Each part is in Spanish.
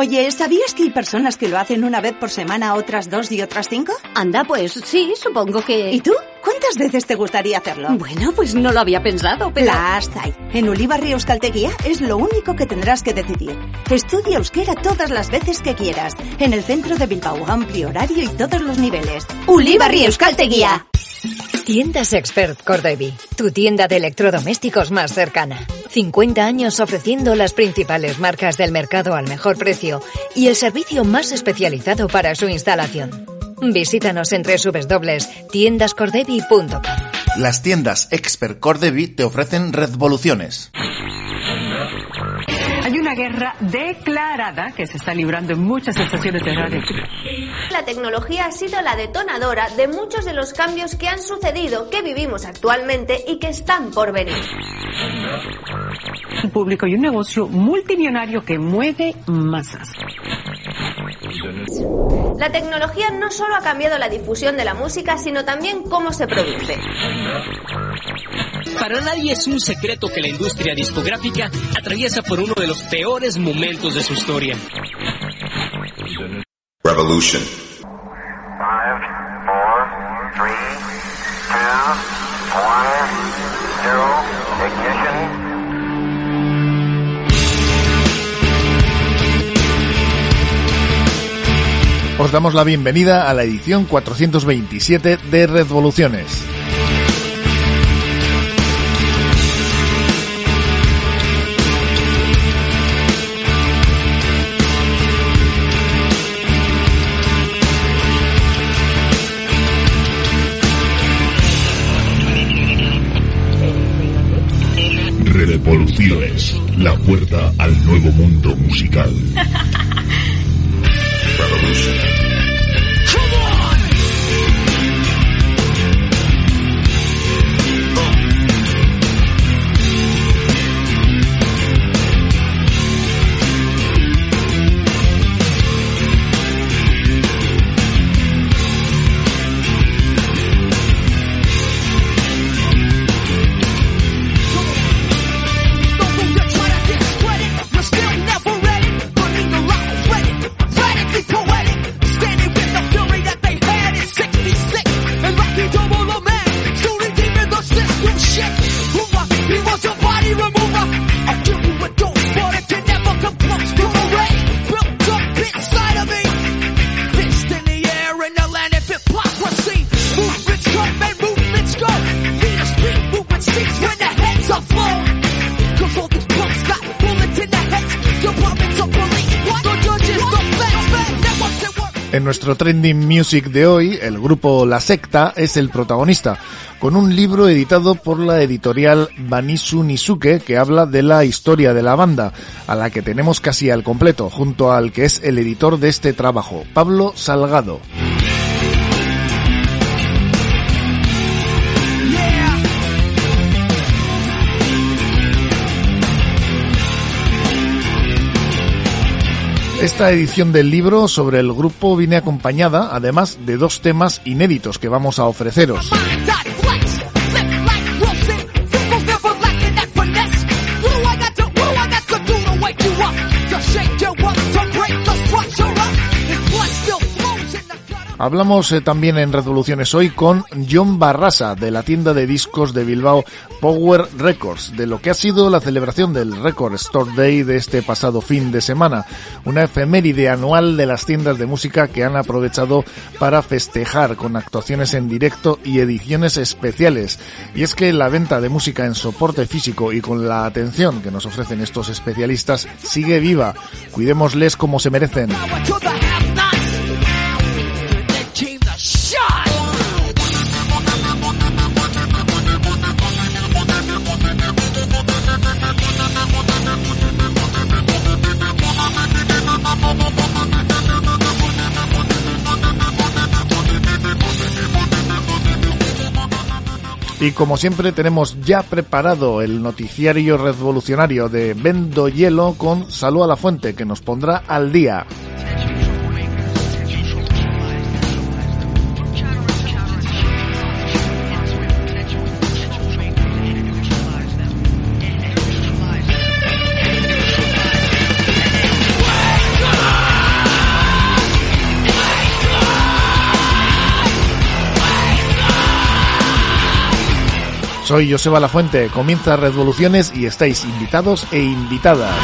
Oye, ¿sabías que hay personas que lo hacen una vez por semana, otras dos y otras cinco? Anda, pues sí, supongo que... ¿Y tú? ¿Cuántas veces te gustaría hacerlo? Bueno, pues no lo había pensado, pero... Las hay. En Ulibarri Euskalteguía es lo único que tendrás que decidir. Estudia euskera todas las veces que quieras. En el centro de Bilbao, amplio horario y todos los niveles. Ulibarri Euskalteguía. Tiendas Expert Cordevi, tu tienda de electrodomésticos más cercana. 50 años ofreciendo las principales marcas del mercado al mejor precio y el servicio más especializado para su instalación. Visítanos en www.tiendascordevi.com. Las tiendas Expert Cordevi te ofrecen revoluciones. Guerra declarada que se está librando en muchas estaciones de radio. La tecnología ha sido la detonadora de muchos de los cambios que han sucedido, que vivimos actualmente y que están por venir. Un público y un negocio multimillonario que mueve masas. La tecnología no solo ha cambiado la difusión de la música, sino también cómo se produce. Para nadie es un secreto que la industria discográfica atraviesa por uno de los peores momentos de su historia. Revolution. Five, four, three, two, one, zero, ignition. Os damos la bienvenida a la edición 427 de Revoluciones. Revoluciones, la puerta al nuevo mundo musical. nuestro trending music de hoy, el grupo La Secta es el protagonista, con un libro editado por la editorial Banisu Nisuke que habla de la historia de la banda, a la que tenemos casi al completo, junto al que es el editor de este trabajo, Pablo Salgado. Esta edición del libro sobre el grupo viene acompañada, además, de dos temas inéditos que vamos a ofreceros. Hablamos eh, también en Revoluciones hoy con John Barrasa de la tienda de discos de Bilbao Power Records, de lo que ha sido la celebración del Record Store Day de este pasado fin de semana, una efeméride anual de las tiendas de música que han aprovechado para festejar con actuaciones en directo y ediciones especiales. Y es que la venta de música en soporte físico y con la atención que nos ofrecen estos especialistas sigue viva. Cuidémosles como se merecen. Y como siempre tenemos ya preparado el noticiario revolucionario de Vendo Hielo con Salud a la Fuente que nos pondrá al día. Soy Joseba La Fuente, comienza Revoluciones y estáis invitados e invitadas.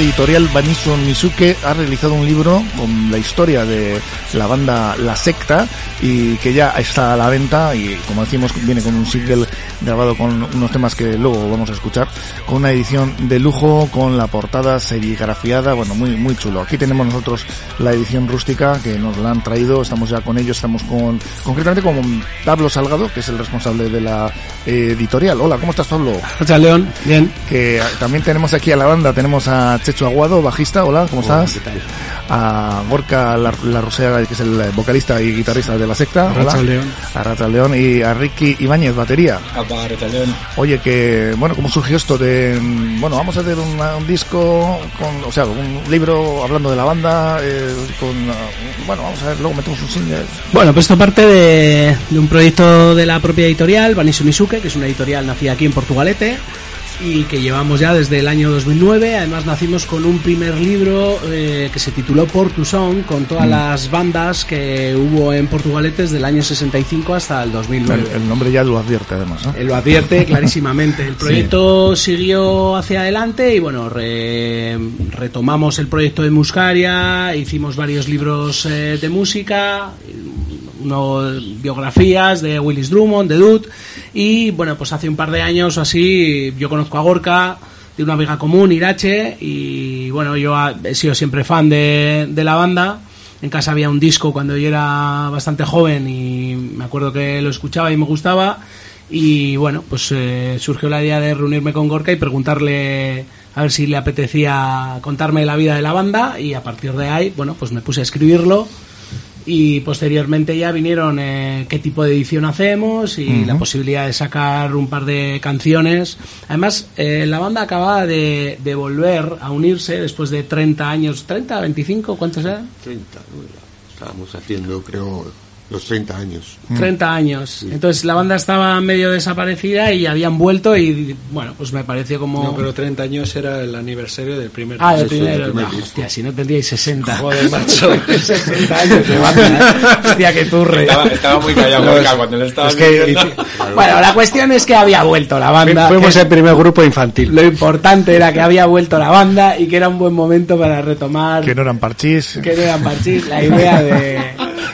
Editorial Baniso Misuke ha realizado un libro con la historia de la banda La Secta y que ya está a la venta y como decimos viene con un single grabado con unos temas que luego vamos a escuchar con una edición de lujo con la portada serigrafiada bueno muy muy chulo aquí tenemos nosotros la edición rústica que nos la han traído estamos ya con ellos estamos con concretamente con Pablo Salgado que es el responsable de la eh, editorial hola cómo estás Pablo Hola León, bien. que también tenemos aquí a la banda, tenemos a Checho Aguado, bajista, hola, ¿cómo estás? ¿qué tal? A Gorka La, La Rosea, que es el vocalista y guitarrista de la secta, hola. León. A Rata León y a Ricky Ibáñez, batería. León. Oye, que, bueno, ¿cómo surgió esto de, bueno, vamos a hacer una- un disco, con, o sea, un libro hablando de la banda, eh, con, ah, bueno, vamos a ver, luego metemos un single. Bueno, pues esto parte de, de un proyecto de la propia editorial, Banisu Misuke, que es una editorial nacida aquí en Portugalete y que llevamos ya desde el año 2009. Además nacimos con un primer libro eh, que se tituló Por tu Song, con todas Mm. las bandas que hubo en Portugalete desde el año 65 hasta el 2009. El, el nombre ya lo advierte además, ¿no? Él lo advierte clarísimamente. El proyecto siguió hacia adelante y bueno, re- retomamos el proyecto de Muscaria, hicimos varios libros eh, de música, uno, biografías de Willis Drummond, de Dud, y bueno, pues hace un par de años o así yo conozco a Gorka de una amiga común, Irache, y bueno, yo he sido siempre fan de, de la banda. En casa había un disco cuando yo era bastante joven y me acuerdo que lo escuchaba y me gustaba. Y bueno, pues eh, surgió la idea de reunirme con Gorka y preguntarle a ver si le apetecía contarme la vida de la banda. Y a partir de ahí, bueno, pues me puse a escribirlo. Y posteriormente ya vinieron eh, qué tipo de edición hacemos y la posibilidad de sacar un par de canciones. Además, eh, la banda acababa de, de volver a unirse después de 30 años. ¿30, 25? ¿Cuántos eran? 30, ¿no? Estábamos haciendo, creo, los 30 años. 30 años. Entonces la banda estaba medio desaparecida y habían vuelto y bueno, pues me pareció como... No, pero 30 años era el aniversario del primer Ah, primero. del primer No, disco. hostia, si no tendríais 60. Joder, macho. 60 años de banda. ¿eh? Hostia, que turre. Estaba, estaba muy callado, No, Gorka, cuando le estaba es que-. Bueno, la cuestión es que había vuelto la banda. Fuimos que el primer grupo infantil. Lo importante era que había vuelto la banda y que era un buen momento para retomar. Que no eran parchís, que no eran parchís, la idea de,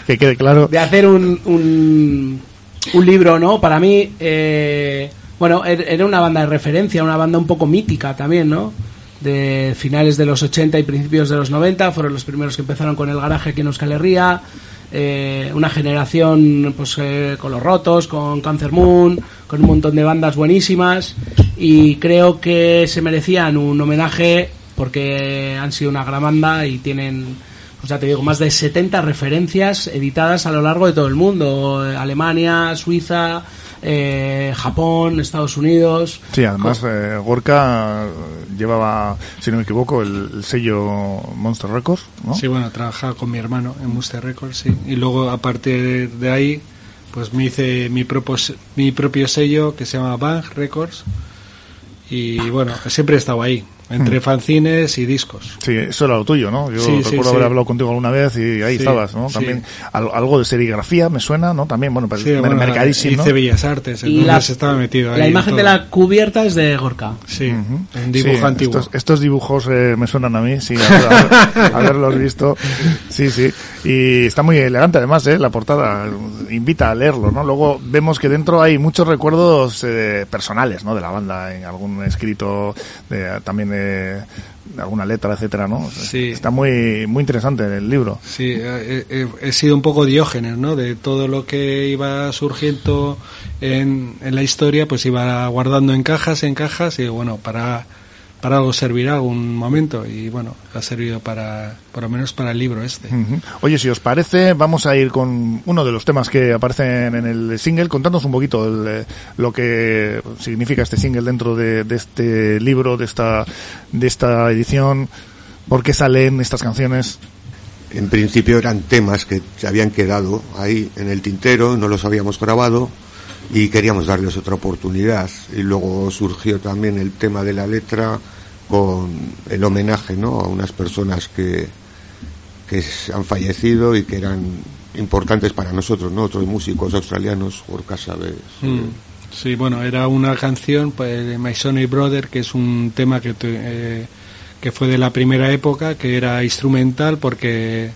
que quede claro. de hacer un, un, libro, ¿no? Para mí, eh, bueno, er- era una banda de referencia, una banda un poco mítica también, ¿no? De finales de los 80 y principios de los 90, fueron los primeros que empezaron con el garaje aquí en Euskal eh, una generación pues eh, con Los Rotos, con Cancer Moon, con un montón de bandas buenísimas y creo que se merecían un homenaje porque han sido una gran banda y tienen pues ya te digo, más de 70 referencias editadas a lo largo de todo el mundo. Eh, Alemania, Suiza, eh, Japón, Estados Unidos. Sí, además eh, Gorka llevaba, si no me equivoco, el, el sello Monster Records, ¿no? Sí, bueno, trabajaba con mi hermano en Monster Records, sí. Y luego, a partir de ahí, pues me hice mi propio, mi propio sello que se llama Bang Records. Y bueno, siempre he estado ahí, entre Mm. fanzines y discos. Sí, eso era lo tuyo, ¿no? Yo Sí, sí, recuerdo sí. haber hablado contigo alguna vez y ahí Sí, estabas, ¿no? sí. También al- algo de serigrafía me suena, ¿no? También, bueno, Sí, bueno, mercadísimo, hice ¿no? Bellas Artes, Y entonces la- estaba metido ahí. La en imagen de la cubierta es de Gorka. Sí, un Sí, dibujo antiguo. Estos, estos dibujos eh, me suenan a mí, sí, haber- haber- haberlos visto. Sí, sí. Y está muy elegante además, ¿eh? La portada invita a leerlo, ¿no? Luego vemos que dentro hay muchos recuerdos eh, personales, ¿no? De la banda, en algún escrito, de, también de, alguna letra, etcétera, ¿no? Sí. Está muy, muy interesante el libro. Sí, he, he- he sido un poco diógenes, ¿no? De todo lo que iba surgiendo en, en la historia, pues iba guardando en cajas, en cajas, y bueno, para, para algo servirá algún momento, y bueno, ha servido para, por lo menos para el libro este. Oye, si os parece, vamos a ir con uno de los temas que aparecen en el single. Contadnos un poquito el, eh, lo que significa este single dentro de, de este libro, de esta, de esta edición. ¿Por qué salen estas canciones? En principio eran temas que se habían quedado ahí en el tintero, no los habíamos grabado y queríamos darles otra oportunidad. Y luego surgió también el tema de la letra con el homenaje ¿no? a unas personas que, que han fallecido y que eran importantes para nosotros, ¿no? otros músicos australianos, Gorka sabe. Mm. Sí, bueno, era una canción, pues, de My Sonny Brother, que es un tema que, eh, que fue de la primera época, que era instrumental porque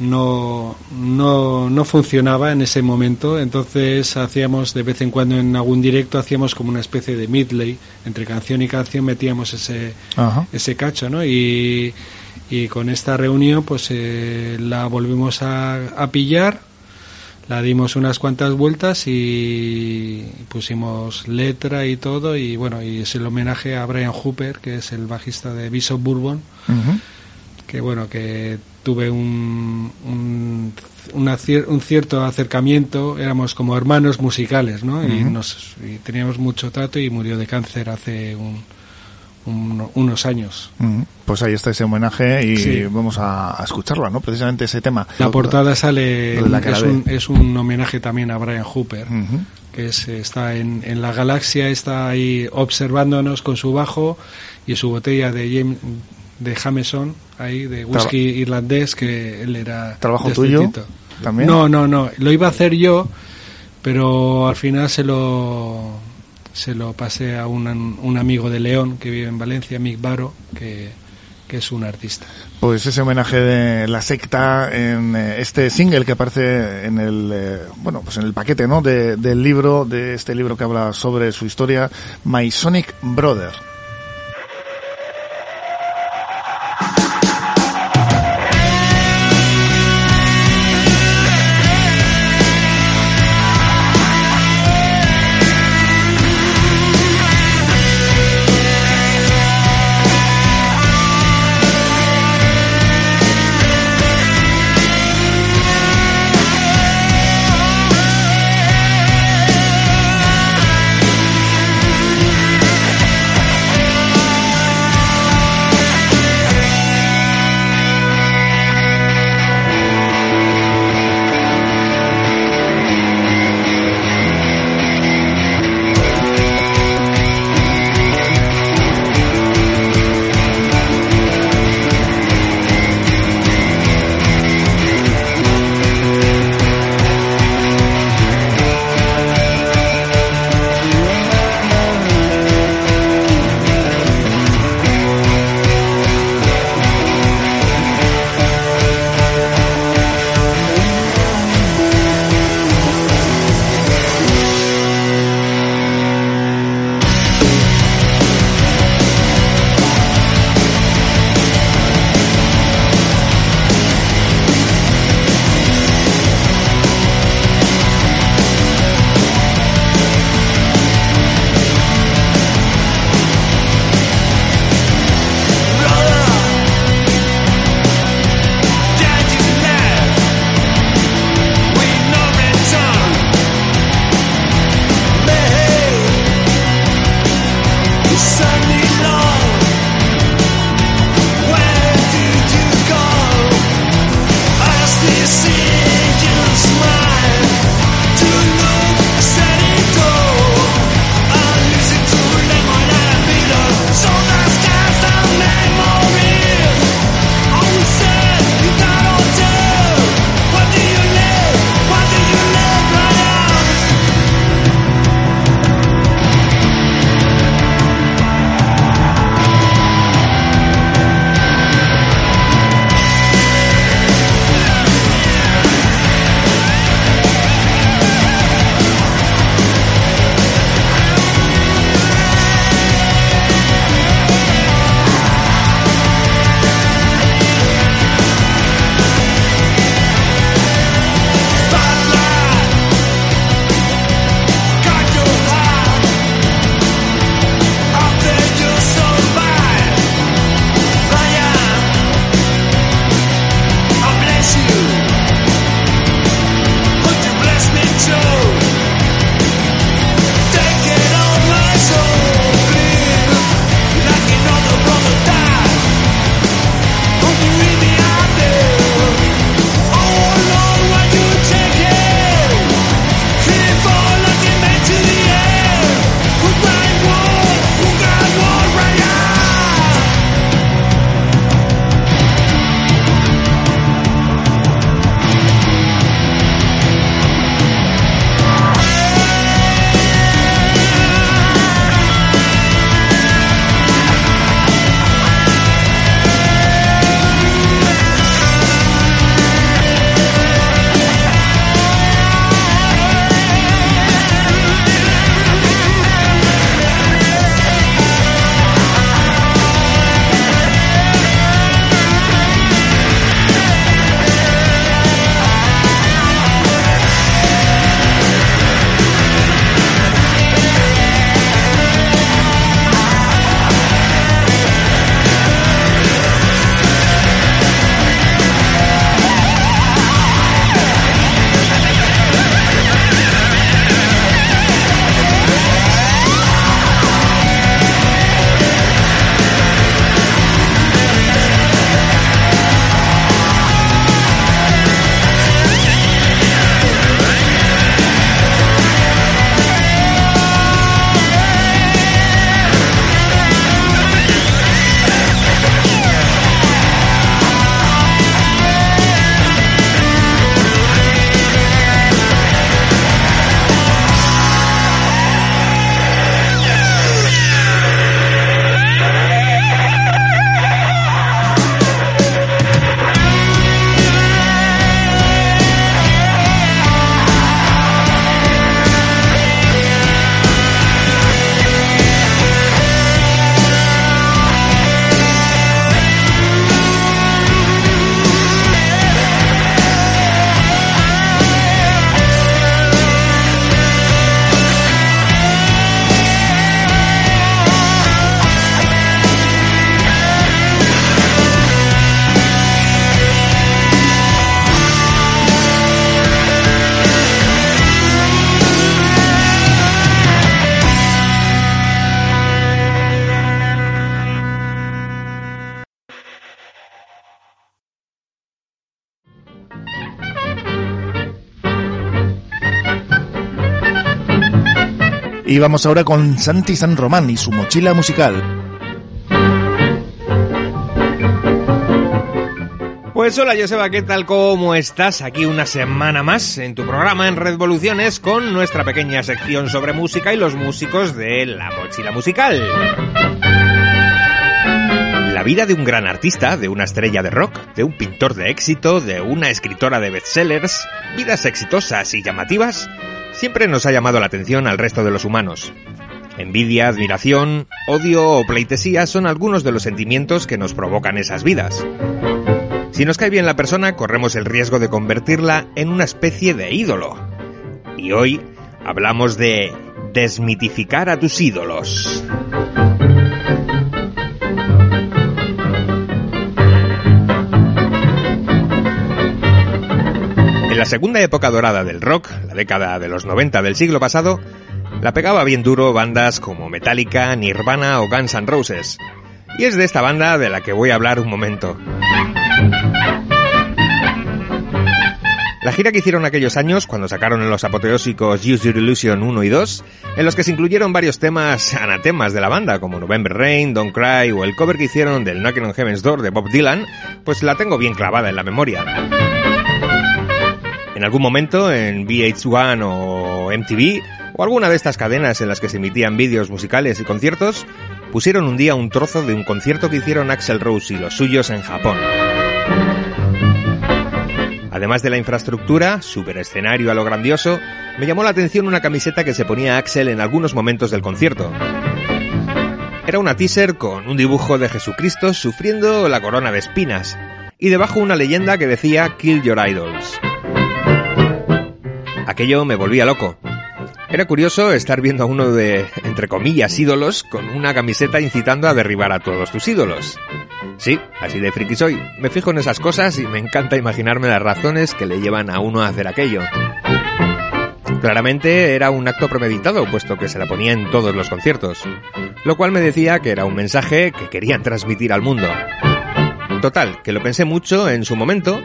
no, no, no funcionaba en ese momento, entonces hacíamos de vez en cuando en algún directo, hacíamos como una especie de medley, entre canción y canción metíamos ese, Ajá. ese cacho, ¿no? Y, y con esta reunión pues eh, la volvimos a, a pillar, la dimos unas cuantas vueltas y pusimos letra y todo y bueno, y es el homenaje a Brian Hooper, que es el bajista de Bishop Bourbon, que bueno, que tuve un, un, una un cierto acercamiento, éramos como hermanos musicales, ¿no? Y, nos, y teníamos mucho trato y murió de cáncer hace un- un- unos años. Pues ahí está ese homenaje y Sí. vamos a, a escucharlo, ¿no? Precisamente ese tema. La portada sale, la es, un, es un homenaje también a Brian Hooper, que es, está en, en la galaxia, está ahí observándonos con su bajo y su botella de James, de Jameson, ahí de whisky irlandés, que él era... ¿Trabajo este tuyo también? No, no, no, lo iba a hacer yo, pero al final se lo se lo pasé a un, un amigo de León que vive en Valencia, Mick Baro, que, que es un artista. Pues ese homenaje de la secta en eh, este single que aparece en el eh, bueno pues en el paquete no de- del libro de este libro que habla sobre su historia My Sonic Brother Y vamos ahora con Santi San Román y su mochila musical. Pues hola Joseba, ¿qué tal? ¿Cómo estás? Aquí una semana más en tu programa en Revoluciones con nuestra pequeña sección sobre música y los músicos de la mochila musical. La vida de un gran artista, de una estrella de rock, de un pintor de éxito, de una escritora de bestsellers, vidas exitosas y llamativas, siempre nos ha llamado la atención al resto de los humanos. Envidia, admiración, odio o pleitesía son algunos de los sentimientos que nos provocan esas vidas. Si nos cae bien la persona, corremos el riesgo de convertirla en una especie de ídolo. Y hoy hablamos de desmitificar a tus ídolos. La segunda época dorada del rock, la década de los 90 del siglo pasado, la pegaba bien duro bandas como Metallica, Nirvana o Guns N' Roses. Y es de esta banda de la que voy a hablar un momento. La gira que hicieron aquellos años, cuando sacaron los apoteósicos Use Your Illusion 1 y 2, en los que se incluyeron varios temas anatemas de la banda, como November Rain, Don't Cry o el cover que hicieron del Knocking on Heaven's Door de Bob Dylan, pues la tengo bien clavada en la memoria. En algún momento, en VH1 o MTV, o alguna de estas cadenas en las que se emitían vídeos musicales y conciertos, pusieron un día un trozo de un concierto que hicieron Axel Rose y los suyos en Japón. Además de la infraestructura, super escenario a lo grandioso, me llamó la atención una camiseta que se ponía Axel en algunos momentos del concierto. Era una teaser con un dibujo de Jesucristo sufriendo la corona de espinas y debajo una leyenda que decía Kill Your Idols. Aquello me volvía loco. Era curioso estar viendo a uno de, entre comillas, ídolos con una camiseta incitando a derribar a todos tus ídolos. Sí, así de friki soy. Me fijo en esas cosas y me encanta imaginarme las razones que le llevan a uno a hacer aquello. Claramente era un acto premeditado, puesto que se la ponía en todos los conciertos, lo cual me decía que era un mensaje que querían transmitir al mundo. Total, que lo pensé mucho en su momento,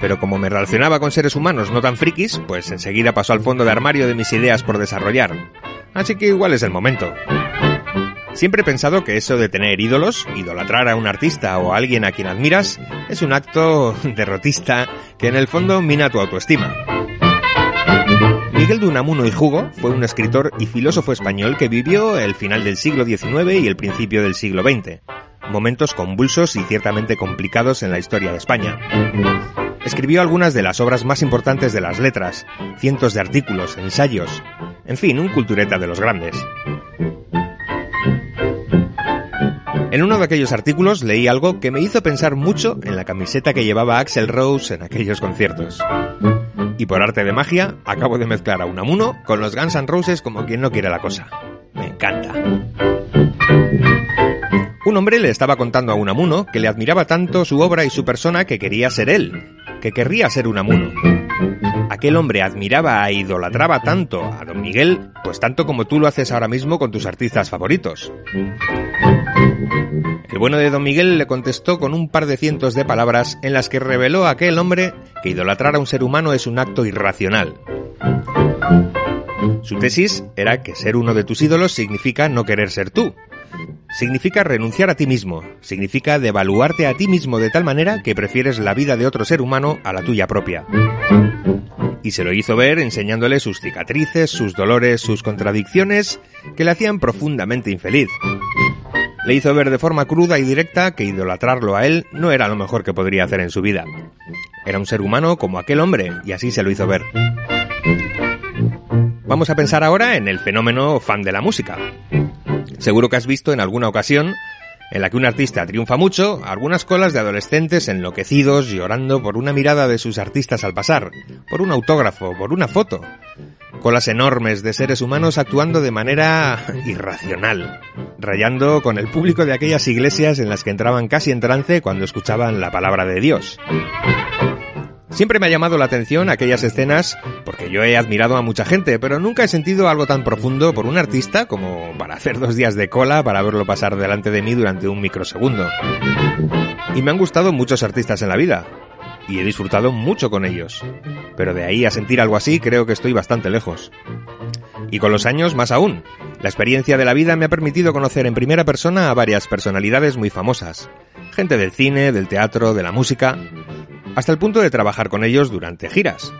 pero como me relacionaba con seres humanos no tan frikis, pues enseguida pasó al fondo de armario de mis ideas por desarrollar. Así que igual es el momento. Siempre he pensado que eso de tener ídolos, idolatrar a un artista o alguien a quien admiras, es un acto derrotista que en el fondo mina tu autoestima. Miguel de Unamuno y Jugo fue un escritor y filósofo español que vivió el final del siglo XIX y el principio del siglo XX, momentos convulsos y ciertamente complicados en la historia de España. Escribió algunas de las obras más importantes de las letras, cientos de artículos, ensayos, en fin, un cultureta de los grandes. En uno de aquellos artículos leí algo que me hizo pensar mucho en la camiseta que llevaba Axel Rose en aquellos conciertos. Y por arte de magia, acabo de mezclar a Unamuno con los Guns N' Roses como quien no quiere la cosa. Me encanta. Un hombre le estaba contando a Unamuno que le admiraba tanto su obra y su persona que quería ser él, que querría ser Unamuno. Aquel hombre admiraba e idolatraba tanto a Don Miguel, pues tanto como tú lo haces ahora mismo con tus artistas favoritos. El bueno de Don Miguel le contestó con un par de cientos de palabras en las que reveló a aquel hombre que idolatrar a un ser humano es un acto irracional. Su tesis era que ser uno de tus ídolos significa no querer ser tú. Significa renunciar a ti mismo, significa devaluarte a ti mismo de tal manera que prefieres la vida de otro ser humano a la tuya propia. Y se lo hizo ver enseñándole sus cicatrices, sus dolores, sus contradicciones, que le hacían profundamente infeliz. Le hizo ver de forma cruda y directa que idolatrarlo a él no era lo mejor que podría hacer en su vida. Era un ser humano como aquel hombre, y así se lo hizo ver. Vamos a pensar ahora en el fenómeno fan de la música. Seguro que has visto en alguna ocasión en la que un artista triunfa mucho, algunas colas de adolescentes enloquecidos llorando por una mirada de sus artistas al pasar, por un autógrafo, por una foto. Colas enormes de seres humanos actuando de manera irracional, rayando con el público de aquellas iglesias en las que entraban casi en trance cuando escuchaban la palabra de Dios. Siempre me ha llamado la atención aquellas escenas porque yo he admirado a mucha gente, pero nunca he sentido algo tan profundo por un artista como para hacer dos días de cola para verlo pasar delante de mí durante un microsegundo. Y me han gustado muchos artistas en la vida, y he disfrutado mucho con ellos, pero de ahí a sentir algo así creo que estoy bastante lejos. Y con los años más aún, La experiencia de la vida me ha permitido conocer en primera persona a varias personalidades muy famosas, gente del cine, del teatro, de la música, hasta el punto de trabajar con ellos durante giras.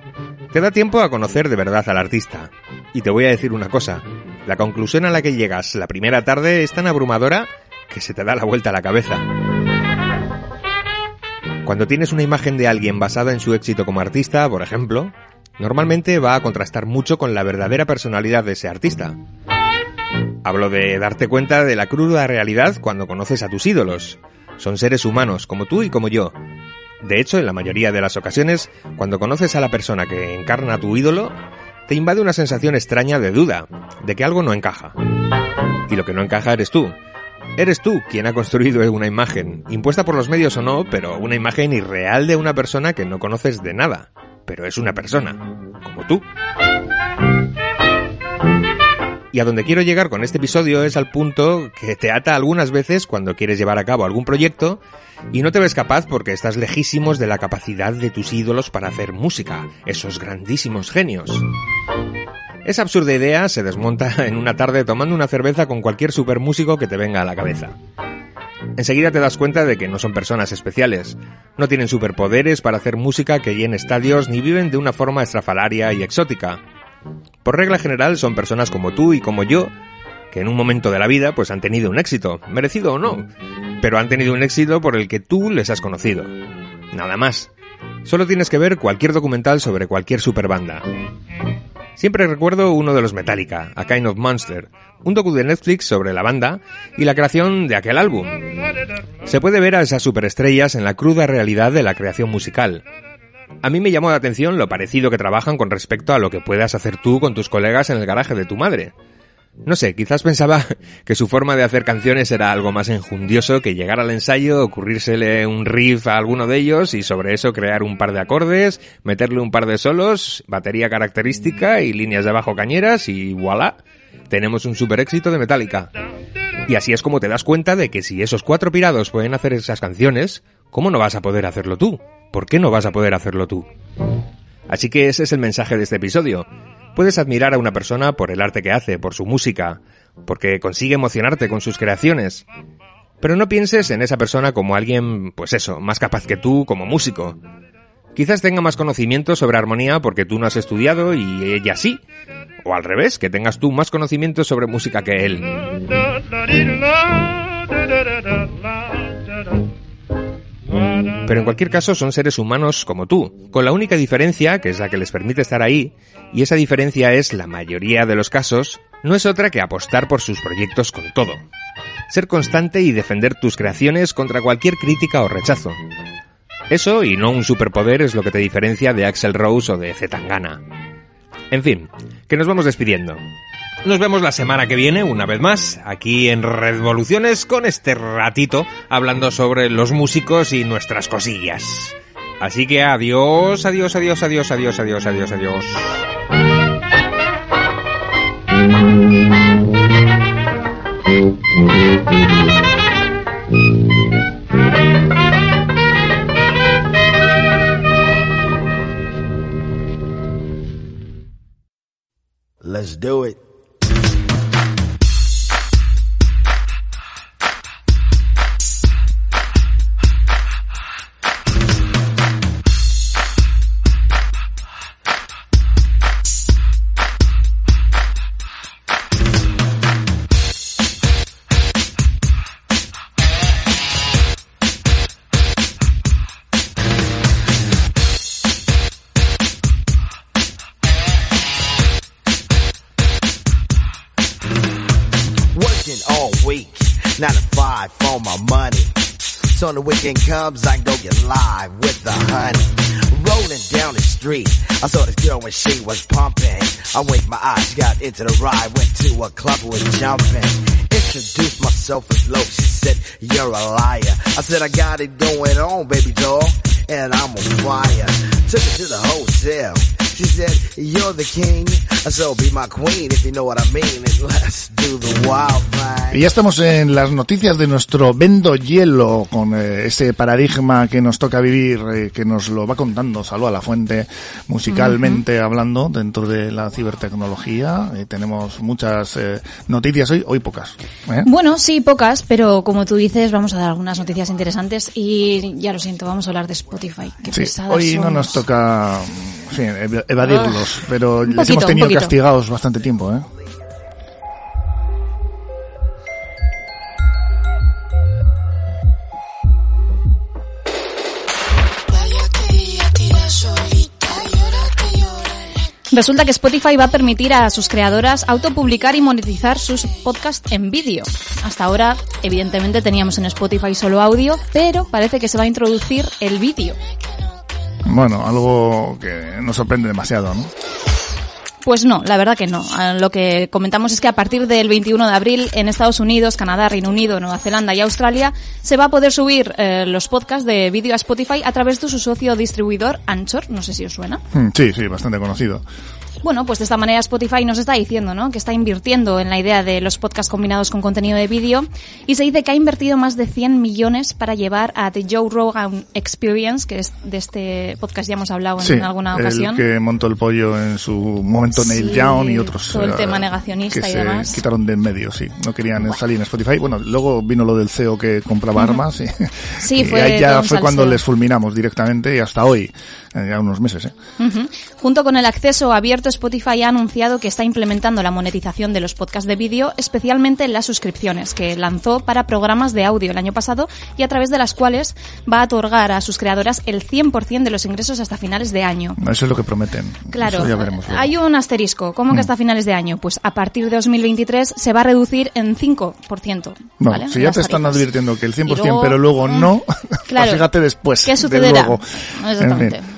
Te da tiempo a conocer de verdad al artista. Y te voy a decir una cosa, la conclusión a la que llegas la primera tarde es tan abrumadora que se te da la vuelta a la cabeza. Cuando tienes una imagen de alguien basada en su éxito como artista, por ejemplo, normalmente va a contrastar mucho con la verdadera personalidad de ese artista. Hablo de darte cuenta de la cruda realidad cuando conoces a tus ídolos. Son seres humanos, como tú y como yo. De hecho, en la mayoría de las ocasiones, cuando conoces a la persona que encarna tu ídolo, te invade una sensación extraña de duda, de que algo no encaja. Y lo que no encaja eres tú. Eres tú quien ha construido una imagen, impuesta por los medios o no, pero una imagen irreal de una persona que no conoces de nada. Pero es una persona, como tú. Y a donde quiero llegar con este episodio es al punto que te ata algunas veces cuando quieres llevar a cabo algún proyecto y no te ves capaz porque estás lejísimos de la capacidad de tus ídolos para hacer música, esos grandísimos genios. Esa absurda idea se desmonta en una tarde tomando una cerveza con cualquier supermúsico que te venga a la cabeza. Enseguida te das cuenta de que no son personas especiales, no tienen superpoderes para hacer música que llene estadios ni viven de una forma estrafalaria y exótica. Por regla general son personas como tú y como yo, que en un momento de la vida pues han tenido un éxito, merecido o no, pero han tenido un éxito por el que tú les has conocido. Nada más. Solo tienes que ver cualquier documental sobre cualquier superbanda. Siempre recuerdo uno de los Metallica, A Kind of Monster, un docu de Netflix sobre la banda y la creación de aquel álbum. Se puede ver a esas superestrellas en la cruda realidad de la creación musical, a mí me llamó la atención lo parecido que trabajan con respecto a lo que puedas hacer tú con tus colegas en el garaje de tu madre. No sé, quizás pensaba que su forma de hacer canciones era algo más enjundioso que llegar al ensayo, ocurrírsele un riff a alguno de ellos y sobre eso crear un par de acordes, meterle un par de solos, batería característica y líneas de bajo cañeras y voilà, tenemos un super éxito de Metallica. Y así es como te das cuenta de que si esos cuatro pirados pueden hacer esas canciones, ¿cómo no vas a poder hacerlo tú? ¿Por qué no vas a poder hacerlo tú? Así que ese es el mensaje de este episodio. Puedes admirar a una persona por el arte que hace, por su música, porque consigue emocionarte con sus creaciones. Pero no pienses en esa persona como alguien, pues eso, más capaz que tú como músico. Quizás tenga más conocimiento sobre armonía porque tú no has estudiado y ella sí. O al revés, que tengas tú más conocimiento sobre música que él. Pero en cualquier caso son seres humanos como tú, con la única diferencia, que es la que les permite estar ahí, y esa diferencia es, la mayoría de los casos, no es otra que apostar por sus proyectos con todo. Ser constante y defender tus creaciones contra cualquier crítica o rechazo. Eso y no un superpoder es lo que te diferencia de Axel Rose o de Zetangana. En fin, que nos vamos despidiendo. Nos vemos la semana que viene, una vez más, aquí en Revoluciones, con este ratito hablando sobre los músicos y nuestras cosillas. Así que adiós, adiós, adiós, adiós, adiós, adiós, adiós, adiós. Let's do it. The weekend comes, I go get live with the honey. Rolling down the street, I saw this girl when she was pumping. I winked my eyes, got into the ride, went to a club, was jumping. Introduced myself as low, she said, you're a liar. I said, I got it going on, baby doll, and I'm on fire. Took her to the hotel, She said, you're the king, so be my queen if you know what I mean. And let's do the wild thing. Y ya estamos en las noticias de nuestro Vendo Hielo, con eh, ese paradigma que nos toca vivir, eh, que nos lo va contando Salud a la Fuente, musicalmente hablando, dentro de la cibertecnología. Eh, tenemos muchas eh, noticias hoy, hoy pocas. ¿eh? Bueno, sí, pocas, pero como tú dices, vamos a dar algunas noticias interesantes y ya lo siento, vamos a hablar de Spotify. Qué Sí, hoy no nos toca en fin, ev- evadirlos, Ah, pero un les poquito, hemos tenido poquito. castigados bastante tiempo. ¿eh? Resulta que Spotify va a permitir a sus creadoras autopublicar y monetizar sus podcasts en vídeo. Hasta ahora, evidentemente, teníamos en Spotify solo audio, pero parece que se va a introducir el vídeo. Bueno, algo que nos sorprende demasiado, ¿no? Pues no, la verdad que no. Ah, Lo que comentamos es que a partir del 21 de abril en Estados Unidos, Canadá, Reino Unido, Nueva Zelanda y Australia se va a poder subir eh, los podcasts de vídeo a Spotify a través de su socio distribuidor Anchor. No sé si os suena. Hmm, Sí, sí, bastante conocido. Bueno, pues de esta manera Spotify nos está diciendo, ¿no? Que está invirtiendo en la idea de los podcasts combinados con contenido de vídeo y se dice que ha invertido más de 100 millones para llevar a The Joe Rogan Experience, que es de este podcast ya hemos hablado en Sí, alguna ocasión. el que montó el pollo en su momento Neil Sí, Young y otros. todo el tema negacionista que y se demás. quitaron de en medio, sí. No querían salir en Spotify. Bueno, luego vino lo del CEO que compraba armas. Y, Sí, y fue ya fue cuando les fulminamos directamente y hasta hoy, ya unos meses, ¿eh? Junto con el acceso abierto, Spotify ha anunciado que está implementando la monetización de los podcasts de vídeo, especialmente en las suscripciones, que lanzó para programas de audio el año pasado y a través de las cuales va a otorgar a sus creadoras el 100% de los ingresos hasta finales de año. Eso es lo que prometen. Claro, Eso ya veremos luego. hay un asterisco. ¿Cómo que Mm. hasta finales de año? Pues a partir de 2023 se va a reducir en 5%. Bueno, ¿vale? si ya te están advirtiendo que el 100%, Y luego, pero luego mm, no, claro. fíjate después. ¿Qué de sucederá? luego. Exactamente. En fin.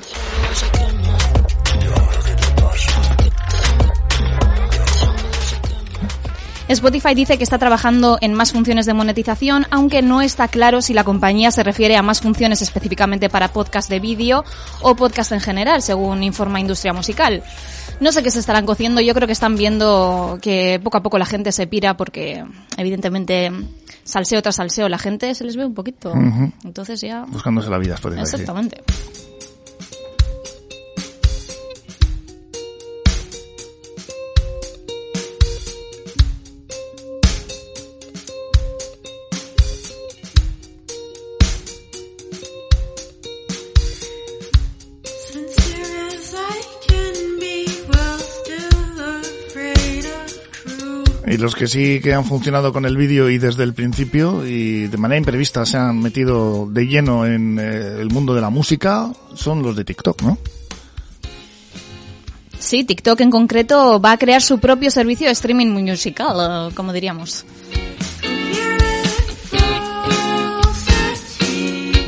Spotify dice que está trabajando en más funciones de monetización, aunque no está claro si la compañía se refiere a más funciones específicamente para podcast de vídeo o podcast en general, según informa Industria Musical. No sé qué se estarán cociendo, yo creo que están viendo que poco a poco la gente se pira porque evidentemente salseo tras salseo la gente se les ve un poquito. Entonces ya... Buscándose la vida Spotify. sí. Y los que sí que han funcionado con el vídeo y desde el principio y de manera imprevista se han metido de lleno en eh, el mundo de la música son los de TikTok, ¿no? Sí, TikTok en concreto va a crear su propio servicio de streaming musical, eh, como diríamos.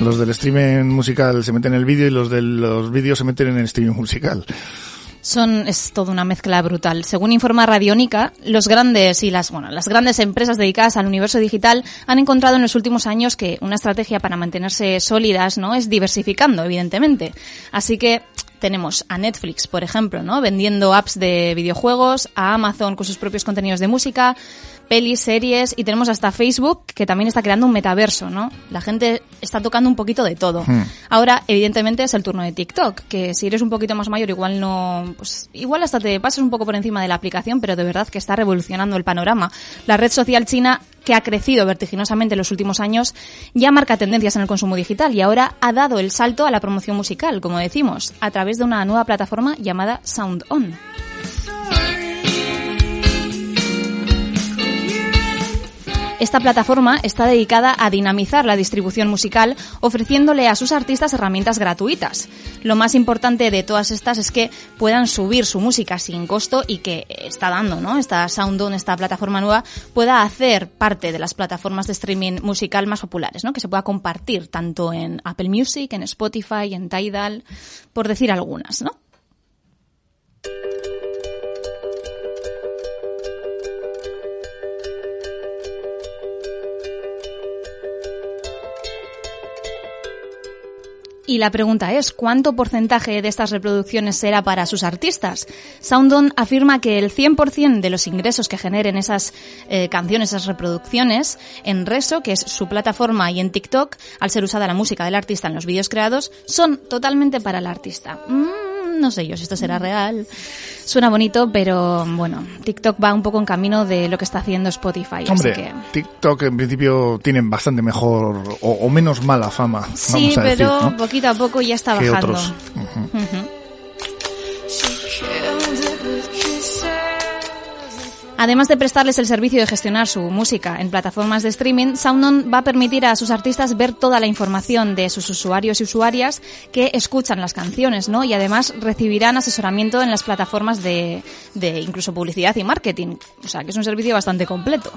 Los del streaming musical se meten en el vídeo y los de los vídeos se meten en el streaming musical. Son, es toda una mezcla brutal. Según informa Radiónica, los grandes y las, bueno, las grandes empresas dedicadas al universo digital han encontrado en los últimos años que una estrategia para mantenerse sólidas, ¿no? Es diversificando, evidentemente. Así que tenemos a Netflix, por ejemplo, ¿no? Vendiendo apps de videojuegos, a Amazon con sus propios contenidos de música, pelis, series, y tenemos hasta Facebook, que también está creando un metaverso, ¿no? La gente está tocando un poquito de todo. Hmm. Ahora, evidentemente, es el turno de TikTok, que si eres un poquito más mayor, igual no, pues, igual hasta te pasas un poco por encima de la aplicación, pero de verdad que está revolucionando el panorama. La red social china, que ha crecido vertiginosamente en los últimos años, ya marca tendencias en el consumo digital y ahora ha dado el salto a la promoción musical, como decimos, a través de una nueva plataforma llamada Sound Esta plataforma está dedicada a dinamizar la distribución musical, ofreciéndole a sus artistas herramientas gratuitas. Lo más importante de todas estas es que puedan subir su música sin costo y que está dando, ¿no? Esta SoundOn, esta plataforma nueva, pueda hacer parte de las plataformas de streaming musical más populares, ¿no? Que se pueda compartir tanto en Apple Music, en Spotify, en Tidal, por decir algunas, ¿no? Y la pregunta es, ¿cuánto porcentaje de estas reproducciones será para sus artistas? Soundon afirma que el 100% de los ingresos que generen esas eh, canciones, esas reproducciones, en Reso, que es su plataforma, y en TikTok, al ser usada la música del artista en los vídeos creados, son totalmente para el artista. Mm, no sé yo si esto será real. Suena bonito, pero bueno, TikTok va un poco en camino de lo que está haciendo Spotify. Hombre, así que... TikTok en principio tienen bastante mejor o, o menos mala fama, Sí, vamos a decir, pero ¿no? poquito a poco ya está bajando. otros. Además de prestarles el servicio de gestionar su música en plataformas de streaming, Soundon va a permitir a sus artistas ver toda la información de sus usuarios y usuarias que escuchan las canciones, ¿no? Y además recibirán asesoramiento en las plataformas de, de incluso publicidad y marketing. O sea, que es un servicio bastante completo.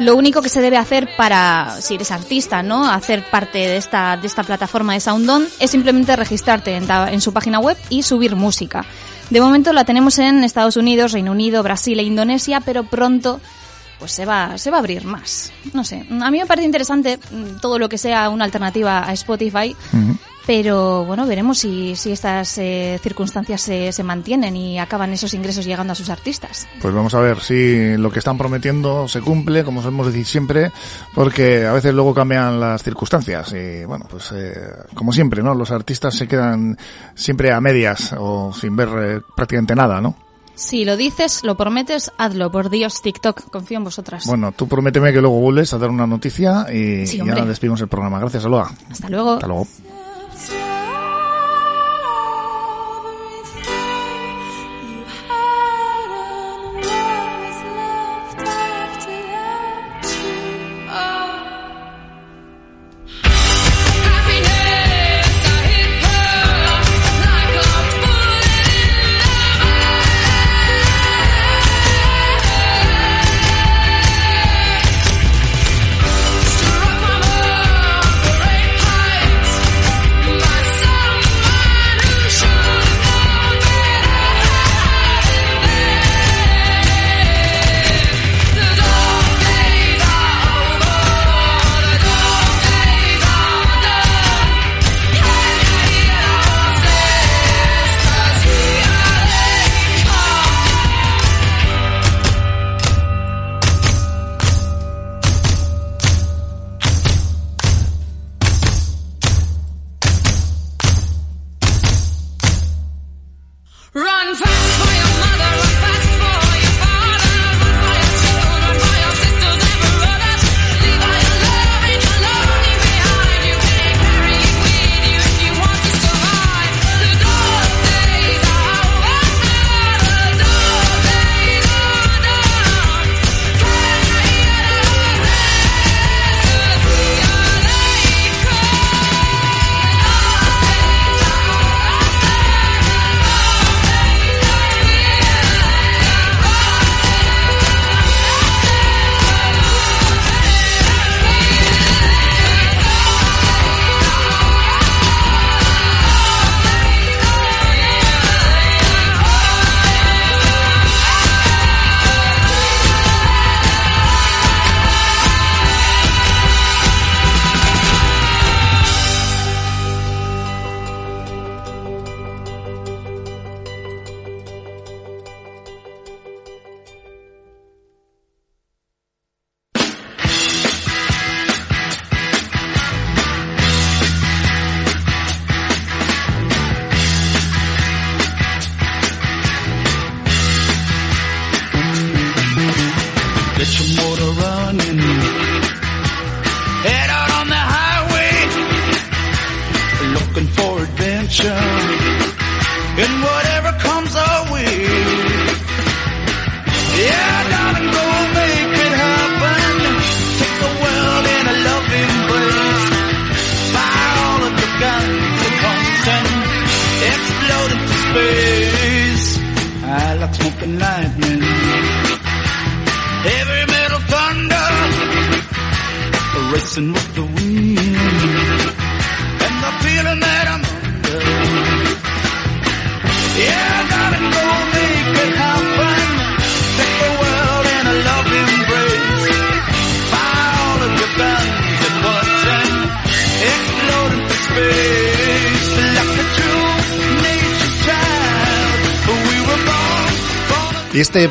Lo único que se debe hacer para, si eres artista, ¿no? Hacer parte de esta, de esta plataforma de Soundon es simplemente registrarte en, su página web y subir música. De momento la tenemos en Estados Unidos, Reino Unido, Brasil e Indonesia, pero pronto pues se va, se va a abrir más. No sé, a mí me parece interesante mm, todo lo que sea una alternativa a Spotify, pero bueno, veremos si, si estas eh, circunstancias se, se mantienen y acaban esos ingresos llegando a sus artistas. Pues vamos a ver si lo que están prometiendo se cumple, como solemos decir siempre, porque a veces luego cambian las circunstancias y bueno, pues eh, como siempre, ¿no? Los artistas se quedan siempre a medias o sin ver eh, prácticamente nada, ¿no? Si lo dices, lo prometes, hazlo, por Dios, TikTok, confío en vosotras. Bueno, tú prométeme que luego vuelves a dar una noticia y, Sí, y ahora despedimos el programa. Gracias, Aloha. Hasta luego. Hasta luego.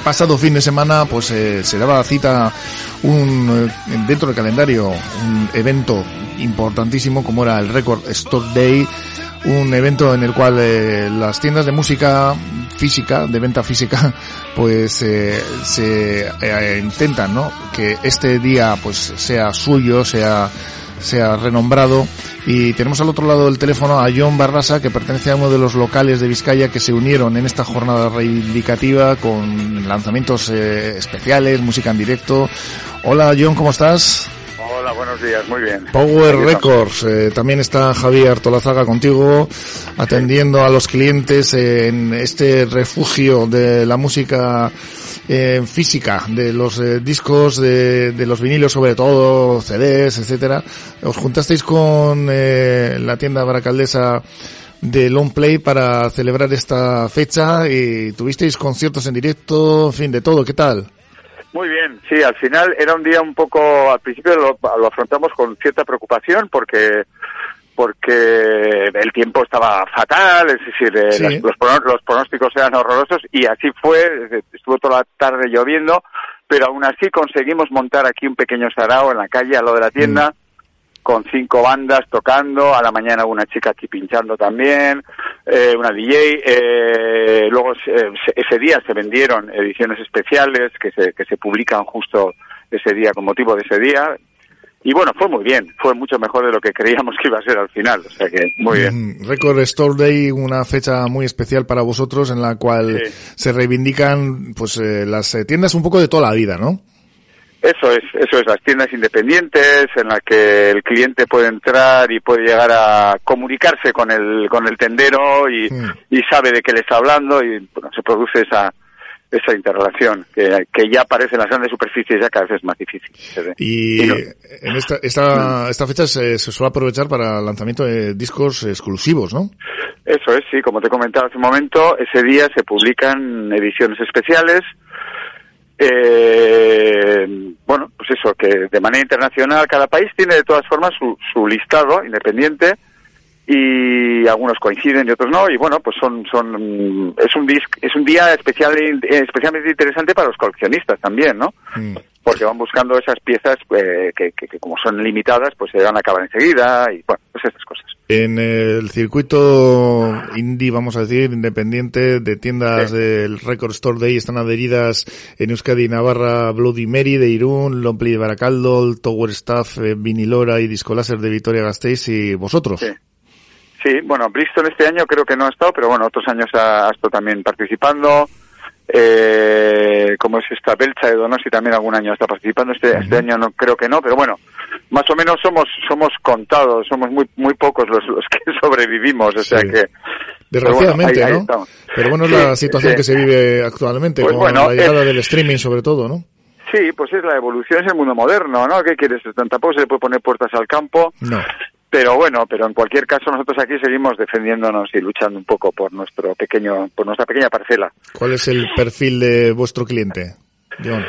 Pasado fin de semana, pues eh, se daba cita un, eh, dentro del calendario, un evento importantísimo como era el Record Store Day, un evento en el cual eh, las tiendas de música física, de venta física, pues se intentan, ¿no? Que este día pues sea suyo, sea sea renombrado y tenemos al otro lado del teléfono a John Barrasa que pertenece a uno de los locales de Vizcaya que se unieron en esta jornada reivindicativa con lanzamientos eh, especiales, música en directo. Hola John, ¿cómo estás? Hola, buenos días, muy bien. Power. Records, eh, también está Javier Tolazaga contigo, atendiendo a los clientes en este refugio de la música eh, física, de los eh, discos, de, de los vinilos sobre todo, CDs, etcétera. Os juntasteis con eh, la tienda baracaldesa de Long Play para celebrar esta fecha y tuvisteis conciertos en directo, en fin, de todo, ¿qué tal? Muy bien, sí, al final era un día un poco, al principio lo, lo afrontamos con cierta preocupación porque porque el tiempo estaba fatal, es decir, eh, Sí. las- los, los pronósticos eran horrorosos y así fue, estuvo toda la tarde lloviendo, pero aún así conseguimos montar aquí un pequeño sarao en la calle, al lado de la tienda, con cinco bandas tocando, a la mañana una chica aquí pinchando también, eh, una DJ, eh, luego eh, se- ese día se vendieron ediciones especiales que se, que se publican justo ese día con motivo de ese día, y bueno, fue muy bien, fue mucho mejor de lo que creíamos que iba a ser al final, o sea que muy bien. Mm, Record Store Day, una fecha muy especial para vosotros en la cual se reivindican pues eh, las eh, tiendas un poco de toda la vida, ¿no? Eso es, eso es, las tiendas independientes en las que el cliente puede entrar y puede llegar a comunicarse con el, con el tendero y, y sabe de qué le está hablando y bueno, se produce esa, esa interrelación que, que ya aparece en las grandes superficies ya cada vez es más difícil. Y no- en esta, esta, esta fecha se, se suele aprovechar para el lanzamiento de discos exclusivos, ¿no? Eso es, sí, como te comentaba hace un momento, ese día se publican ediciones especiales. Eh, bueno, pues eso, que de manera internacional cada país tiene de todas formas su, su listado independiente y algunos coinciden y otros no y bueno pues son son es un dis, es un día especial especialmente interesante para los coleccionistas también no porque van buscando esas piezas eh, que, que- que como son limitadas pues se van a acabar enseguida y bueno pues estas cosas. En el circuito indie, vamos a decir, independiente de tiendas del Record Store Day están adheridas en Euskadi Navarra Bloody Mary de Irún, Lompli de Baracaldo, Tower Staff, eh, Vinilora y Disco Láser de Vitoria Gasteiz y vosotros. Sí, bueno, Bristol este año creo que no ha estado, pero bueno, otros años ha, ha estado también participando. Eh, como es esta Belcha de Donosti también algún año está participando. Este, este año no creo que no, pero bueno, más o menos somos somos contados, somos muy muy pocos los, los que sobrevivimos, o sea Sí. que bueno, Desgraciadamente, ahí- ahí ¿no? Pero bueno, es Sí, la situación sí. que se vive actualmente Pues con bueno, la llegada es- del streaming sobre todo, ¿no? Sí, pues es la evolución, es el mundo moderno, ¿no? ¿Qué quieres? Tampoco se le puede poner puertas al campo. No. Pero bueno, pero en cualquier caso nosotros aquí seguimos defendiéndonos y luchando un poco por nuestro pequeño, por nuestra pequeña parcela. ¿Cuál es el perfil de vuestro cliente, John?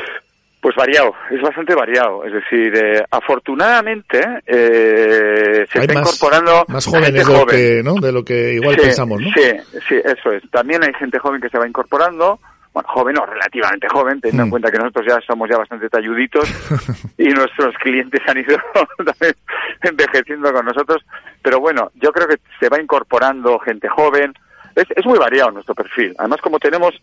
Pues variado, es bastante variado. Es decir, eh, afortunadamente eh, se Hay está más- incorporando Más gente jóvenes de lo, joven. que, ¿no? de lo que igual Sí, pensamos, ¿no? Sí, sí, eso es. También hay gente joven que se va incorporando. Bueno, joven o relativamente joven, teniendo en Mm. cuenta que nosotros ya somos ya bastante talluditos y nuestros clientes han ido también envejeciendo con nosotros. Pero bueno, yo creo que se va incorporando gente joven. Es, es muy variado nuestro perfil. Además, como tenemos,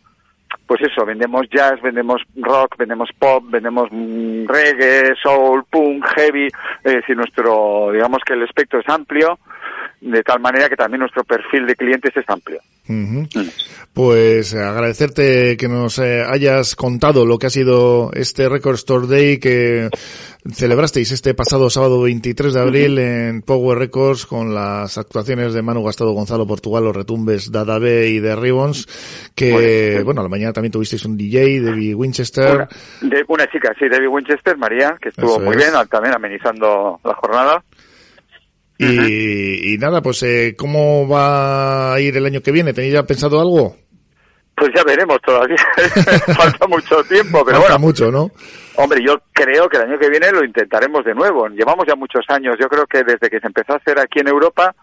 pues eso, vendemos jazz, vendemos rock, vendemos pop, vendemos mm, reggae, soul, punk, heavy. Es decir, nuestro, digamos que el espectro es amplio, de tal manera que también nuestro perfil de clientes es amplio. Pues eh, agradecerte que nos eh, hayas contado lo que ha sido este Record Store Day que celebrasteis este pasado sábado 23 de abril en Power Records con las actuaciones de Manu Gastado Gonzalo Portugal, los retumbes de Adabe y de Ribbons, que bueno, a la mañana también tuvisteis un DJ, David Winchester. Una, de, una chica, sí, Debbie Winchester, María, que estuvo Eso muy es. bien, también amenizando la jornada. Y, y nada, pues eh, ¿cómo va a ir el año que viene? ¿Tenéis ya pensado algo? Pues ya veremos todavía. Falta mucho tiempo, pero Falta bueno. mucho, ¿no? Hombre, yo creo que el año que viene lo intentaremos de nuevo. Llevamos ya muchos años. Yo creo que desde que se empezó a hacer aquí en Europa,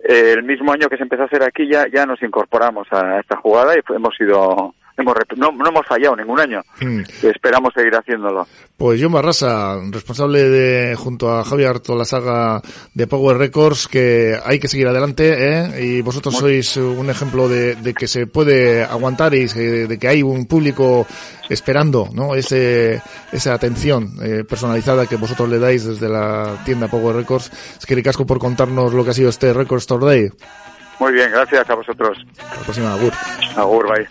eh, el mismo año que se empezó a hacer aquí, ya, ya nos incorporamos a esta jugada y hemos ido hemos no, no hemos fallado ningún año. Mm. Esperamos seguir haciéndolo. Pues John Barrasa, responsable de, junto a Javier, toda la saga de Power Records, que hay que seguir adelante, ¿eh? Y vosotros sois un ejemplo de, de que se puede aguantar y de que hay un público esperando, ¿no? Ese, esa atención eh, personalizada que vosotros le dais desde la tienda Power Records. Es que ricasco por contarnos lo que ha sido este Record Store Day. Muy bien, gracias a vosotros. Hasta la próxima, Agur. Agur, bye.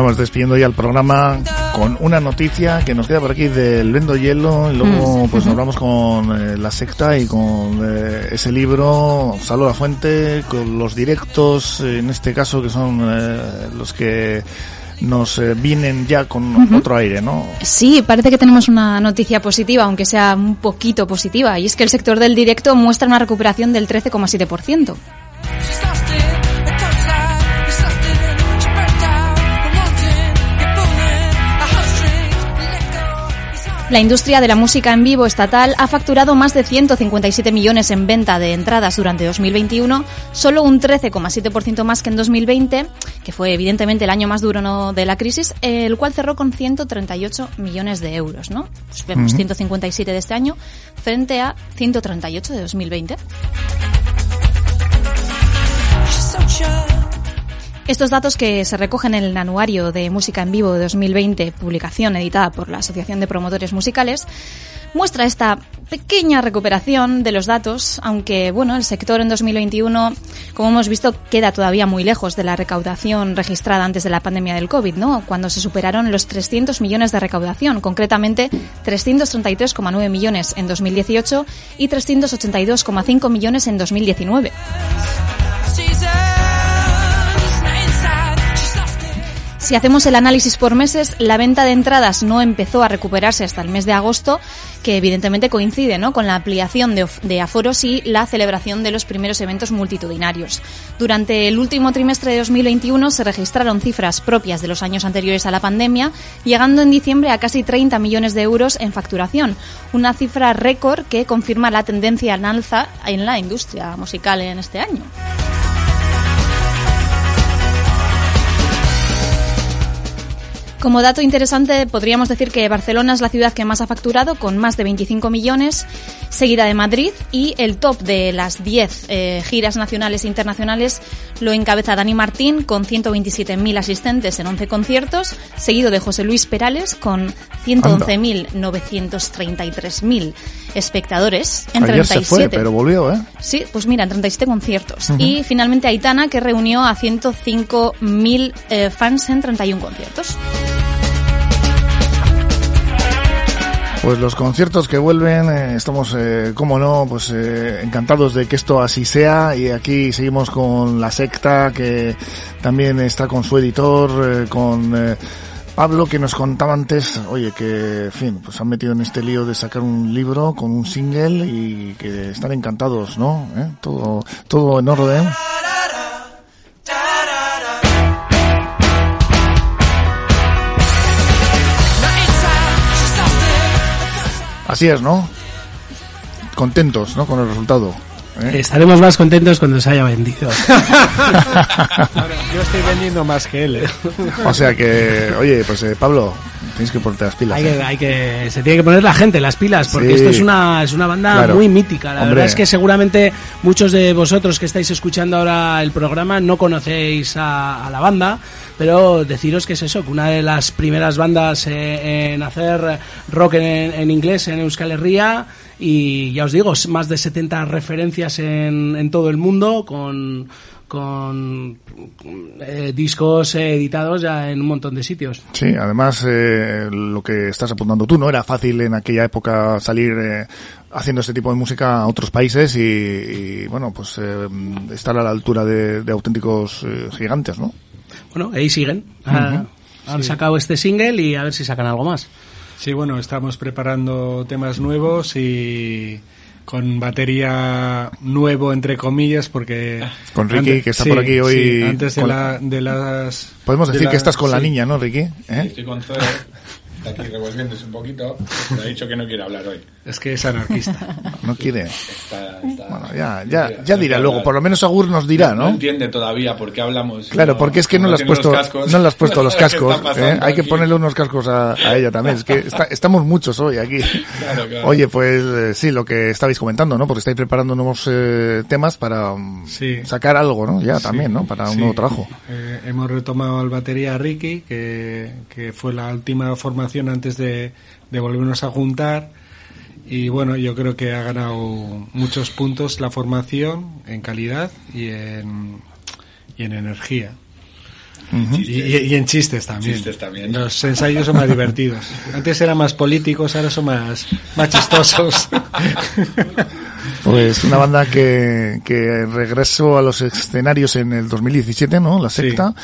Vamos despidiendo ya el programa con una noticia que nos queda por aquí del Vendo Hielo y luego Mm, pues nos vamos con eh, la secta y con eh, ese libro Salud a la Fuente con los directos en este caso que son eh, los que nos eh, vienen ya con otro aire, ¿no? Sí, parece que tenemos una noticia positiva, aunque sea un poquito positiva, y es que el sector del directo muestra una recuperación del 13,7%. La industria de la música en vivo estatal ha facturado más de 157 millones en venta de entradas durante 2021, solo un 13,7% más que en 2020, que fue evidentemente el año más duro ¿no? de la crisis, el cual cerró con 138 millones de euros, ¿no? Pues vemos Ujú. 157 de este año frente a 138 de 2020. Estos datos que se recogen en el Anuario de Música en Vivo de 2020, publicación editada por la Asociación de Promotores Musicales, muestra esta pequeña recuperación de los datos, aunque bueno, el sector en 2021, como hemos visto, queda todavía muy lejos de la recaudación registrada antes de la pandemia del COVID, ¿no? Cuando se superaron los 300 millones de recaudación, concretamente 333,9 millones en 2018 y 382,5 millones en 2019. Si hacemos el análisis por meses, la venta de entradas no empezó a recuperarse hasta el mes de agosto, que evidentemente coincide ¿no? con la ampliación de, de aforos y la celebración de los primeros eventos multitudinarios. Durante el último trimestre de 2021 se registraron cifras propias de los años anteriores a la pandemia, llegando en diciembre a casi 30 millones de euros en facturación, una cifra récord que confirma la tendencia en alza en la industria musical en este año. Como dato interesante, podríamos decir que Barcelona es la ciudad que más ha facturado, con más de 25 millones, seguida de Madrid, y el top de las 10 eh, giras nacionales e internacionales lo encabeza Dani Martín, con 127.000 asistentes en 11 conciertos, seguido de José Luis Perales, con 111.933.000 espectadores en Ayer 37. se fue, pero volvió, ¿eh? Sí, pues mira, en 37 conciertos. Ujú. Y finalmente Aitana, que reunió a 105.000 eh, fans en 31 conciertos. Pues los conciertos que vuelven, eh, estamos, eh, como no, pues eh, encantados de que esto así sea y aquí seguimos con la secta que también está con su editor, eh, con eh, Pablo que nos contaba antes, oye, que, fin, pues han metido en este lío de sacar un libro con un single y que están encantados, ¿no? Todo, todo en orden. Así es, ¿no? Contentos, ¿no? Con el resultado. ¿eh? Estaremos más contentos cuando se haya vendido. Yo estoy vendiendo más que él. ¿eh? O sea que, oye, pues eh, Pablo, tienes que ponerte las pilas. Hay ¿eh? que, hay que, se tiene que poner la gente las pilas, porque Sí. esto es una, es una banda Claro. muy mítica. La Hombre. verdad es que seguramente muchos de vosotros que estáis escuchando ahora el programa no conocéis a, a la banda, pero deciros que es eso, que una de las primeras bandas eh, en hacer rock en, en inglés en Euskal Herria y ya os digo, más de 70 referencias en, en todo el mundo con con eh, discos eh, editados ya en un montón de sitios. Sí, además eh, lo que estás apuntando tú, no era fácil en aquella época salir eh, haciendo este tipo de música a otros países y, y, bueno, pues eh, estar a la altura de, de auténticos eh, gigantes, ¿no? Bueno, ahí siguen. Ah. Han Sí. sacado este single y a ver si sacan algo más. Sí, bueno, estamos preparando temas nuevos y con batería nuevo entre comillas porque Con Ricky, que está por aquí hoy sí, antes de, con- la, de las Podemos de decir la- que estás con la niña, ¿no, Ricky? ¿Eh? Estoy con Zoe, está aquí revolviéndose un poquito, pero ha dicho que no quiere hablar hoy. es que es anarquista No quiere. Está, está- Bueno, ya, ya, ya dirá luego. Por lo menos Agur nos dirá, No ¿no? entiende todavía por qué hablamos. Claro, porque es que no le has puesto, los cascos. no le has puesto los cascos. ¿eh? Hay que ponerle unos cascos a, a ella también. Es que está- estamos muchos hoy aquí. Claro, claro. Oye, pues eh, sí, lo que estabais comentando, ¿no? Porque estáis preparando nuevos eh, temas para mm, Sí. sacar algo, ¿no? Ya Sí, también, ¿no? Para un sí. nuevo trabajo. Eh, hemos retomado al batería Ricky, que, que fue la última formación antes de, de volvernos a juntar. Y bueno, yo creo que ha ganado muchos puntos la formación en calidad y en, y en energía. Ujú. Y, y- y en chistes también. Chistes también. Los ensayos son más divertidos. Antes eran más políticos, ahora son más, más chistosos. Pues una banda que, que regresó a los escenarios en el 2017, ¿no? La secta,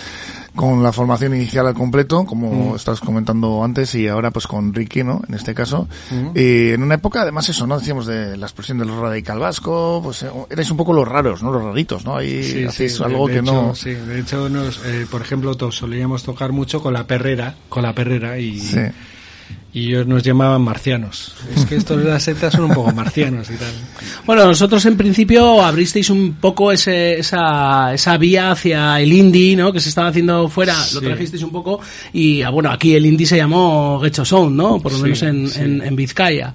con la formación inicial al completo, como Mm. estás comentando antes, y ahora pues con Ricky, ¿no? En este caso. Mm. Y en una época, además eso, ¿no? Decíamos de la expresión del radical vasco, pues eh, erais un poco los raros, ¿no? Los raritos, ¿no? Ahí Sí, hacéis sí, algo de que hecho, no... Sí, de hecho, nos, eh, por ejemplo, solíamos tocar mucho con la perrera, con la perrera y, Sí. Y ellos nos llamaban marcianos. Es que estos de las sectas son un poco marcianos y tal. Bueno, nosotros en principio abristeis un poco ese, esa, esa vía hacia el indie, ¿no? Que se estaba haciendo fuera, lo Sí. trajisteis un poco y ah, bueno, aquí el indie se llamó Getcho Sound, ¿no? Por lo Sí, menos en, sí. en, en Vizcaya.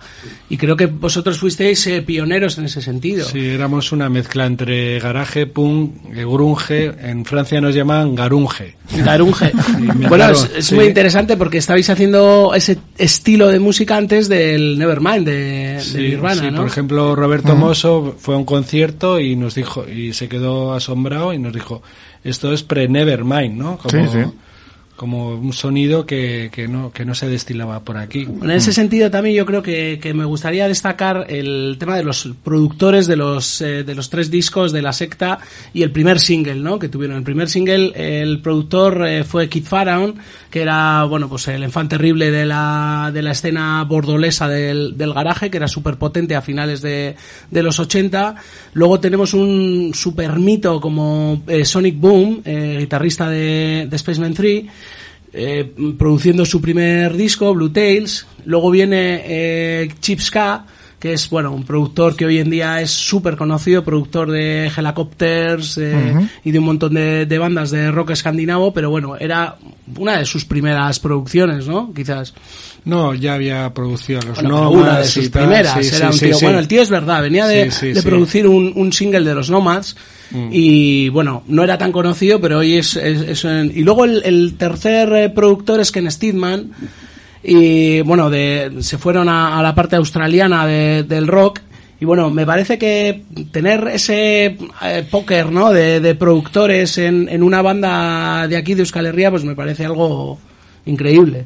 Y creo que vosotros fuisteis eh, pioneros en ese sentido. Sí, éramos una mezcla entre garaje, punk, eh, grunge. En Francia nos llaman garunge. Garunge. bueno, es, es muy interesante porque estabais haciendo ese estilo de música antes del Nevermind de, de Sí, Nirvana, sí, ¿no? por ejemplo, Roberto Mosso fue a un concierto y nos dijo, y se quedó asombrado y nos dijo, esto es pre-Nevermind, ¿no? Como, Sí, sí. Como un sonido que, que, no, que no se destilaba por aquí. En ese sentido también yo creo que, que me gustaría destacar el tema de los productores de los, eh, de los tres discos de la secta y el primer single, ¿no? Que tuvieron. El primer single, el productor eh, fue Kid Pharaon, que era, bueno, pues el enfant terrible de la, de la escena bordolesa del, del garaje, que era súper potente a finales de, de los 80. Luego tenemos un super mito como eh, Sonic Boom, guitarrista de, de Spaceman 3, eh, produciendo su primer disco, Blue Tales. Luego viene eh, Chips K, que es bueno un productor que hoy en día es súper conocido, productor de Helicopters eh, y de un montón de, de bandas de rock escandinavo, pero bueno, era una de sus primeras producciones, ¿no? Quizás. No, ya había producido a los Bueno, Nomads una de sus tal, primeras. sí, era sí, un tío, sí. Bueno, el tío es verdad, venía de, de producir un, un single de los Nomads. Mm. Y bueno, no era tan conocido, pero hoy es. es- es en- y luego el, el tercer eh, productor es Ken Steedman. Y bueno, de, se fueron a, a la parte australiana de- del rock. Y bueno, me parece que tener ese eh, póker, ¿no? De, de productores en, en una banda de aquí de Euskal Herria, pues me parece algo increíble.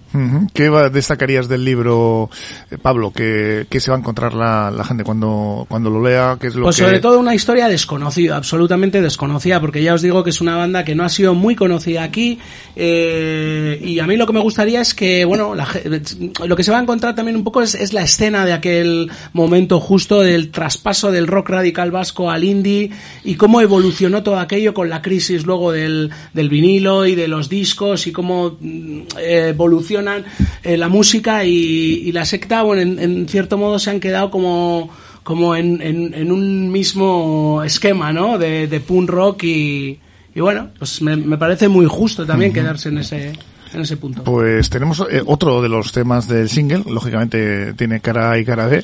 ¿Qué destacarías del libro, eh, Pablo? ¿Qué, qué se va a encontrar la, la gente cuando, cuando lo lea? ¿Qué es lo Pues que... sobre todo una historia desconocida, absolutamente desconocida, porque ya os digo que es una banda que no ha sido muy conocida aquí eh, y a mí lo que me gustaría es que, bueno, la ge- lo que se va a encontrar también un poco es, es la escena de aquel momento justo del traspaso del rock radical vasco al indie y cómo evolucionó todo aquello con la crisis luego del, del vinilo y de los discos y cómo mm, eh, evolucionan eh, la música y, y la secta, bueno, en, en cierto modo se han quedado como como en, en, en un mismo esquema, ¿no? De, de punk rock y, y bueno, pues me, me parece muy justo también quedarse en ese, en ese punto. Pues tenemos eh, otro de los temas del single, lógicamente tiene cara A y cara B,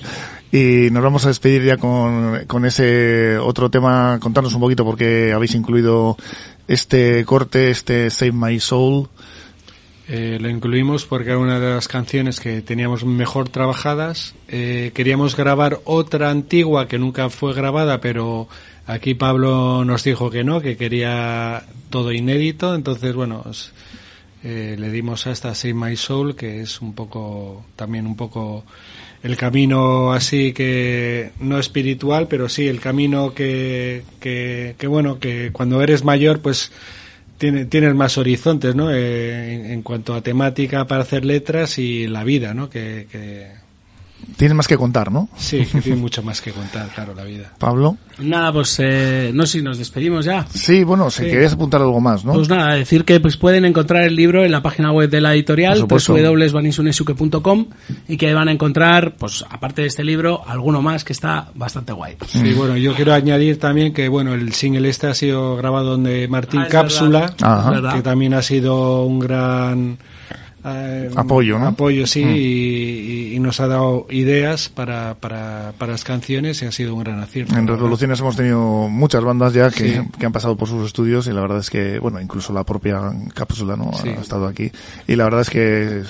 y nos vamos a despedir ya con, con ese otro tema, contarnos un poquito por qué habéis incluido este corte, este Save My Soul. Eh, lo incluimos porque era una de las canciones que teníamos mejor trabajadas. Eh, queríamos grabar otra antigua que nunca fue grabada, pero aquí Pablo nos dijo que no, que quería todo inédito. Entonces, bueno, eh, le dimos a esta Save My Soul, que es un poco, también un poco el camino así que no espiritual, pero sí el camino que, que, que bueno, que cuando eres mayor, pues tiene, tienes más horizontes, ¿no? Eh, en, cuanto a temática para hacer letras y la vida, ¿no? Que, que, Tiene más que contar, ¿no? Sí, que tiene mucho más que contar, claro, la vida. Pablo. Nada, pues eh, no sé si nos despedimos ya. Sí, bueno, si Sí. querías apuntar algo más, ¿no? Pues nada, decir que pues pueden encontrar el libro en la página web de la editorial, www.vanisunesuke.com y que van a encontrar, pues aparte de este libro, alguno más que está bastante guay. Sí, bueno, yo quiero añadir también que bueno, el single este ha sido grabado donde Martín Ah, Cápsula, verdad. que también ha sido un gran eh, Apoyo, ¿no? apoyo, sí, Mm. y, y- nos ha dado ideas para, para, para las canciones y ha sido un gran acierto. En. Revoluciones hemos tenido muchas bandas ya que, Sí. que han pasado por sus estudios y la verdad es que, bueno, incluso la propia cápsula, ¿no? Sí. Ha estado aquí. Y la verdad es que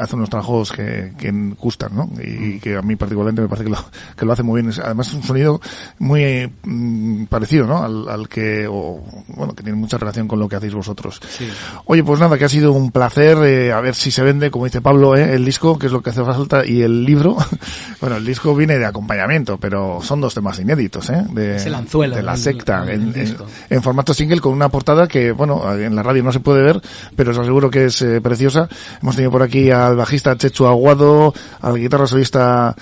hace unos trabajos que, que gustan, ¿no? Y, que a mí particularmente me parece que lo, que lo hace muy bien. Además es un sonido muy mm, parecido, ¿no? Al, al que, o, bueno, que tiene mucha relación con lo que hacéis vosotros. Sí. Oye, pues nada, que ha sido un placer, eh, a ver si se vende, como dice Pablo, ¿eh? el disco, que es lo que hace falta, y el libro. bueno, el disco viene de acompañamiento, pero son dos temas inéditos, ¿eh? De, Es el anzuelo de la secta, en formato single con una portada que, bueno, en la radio no se puede ver, pero os aseguro que es eh, preciosa. Hemos tenido por aquí al bajista Chechu Aguado, al guitarra solista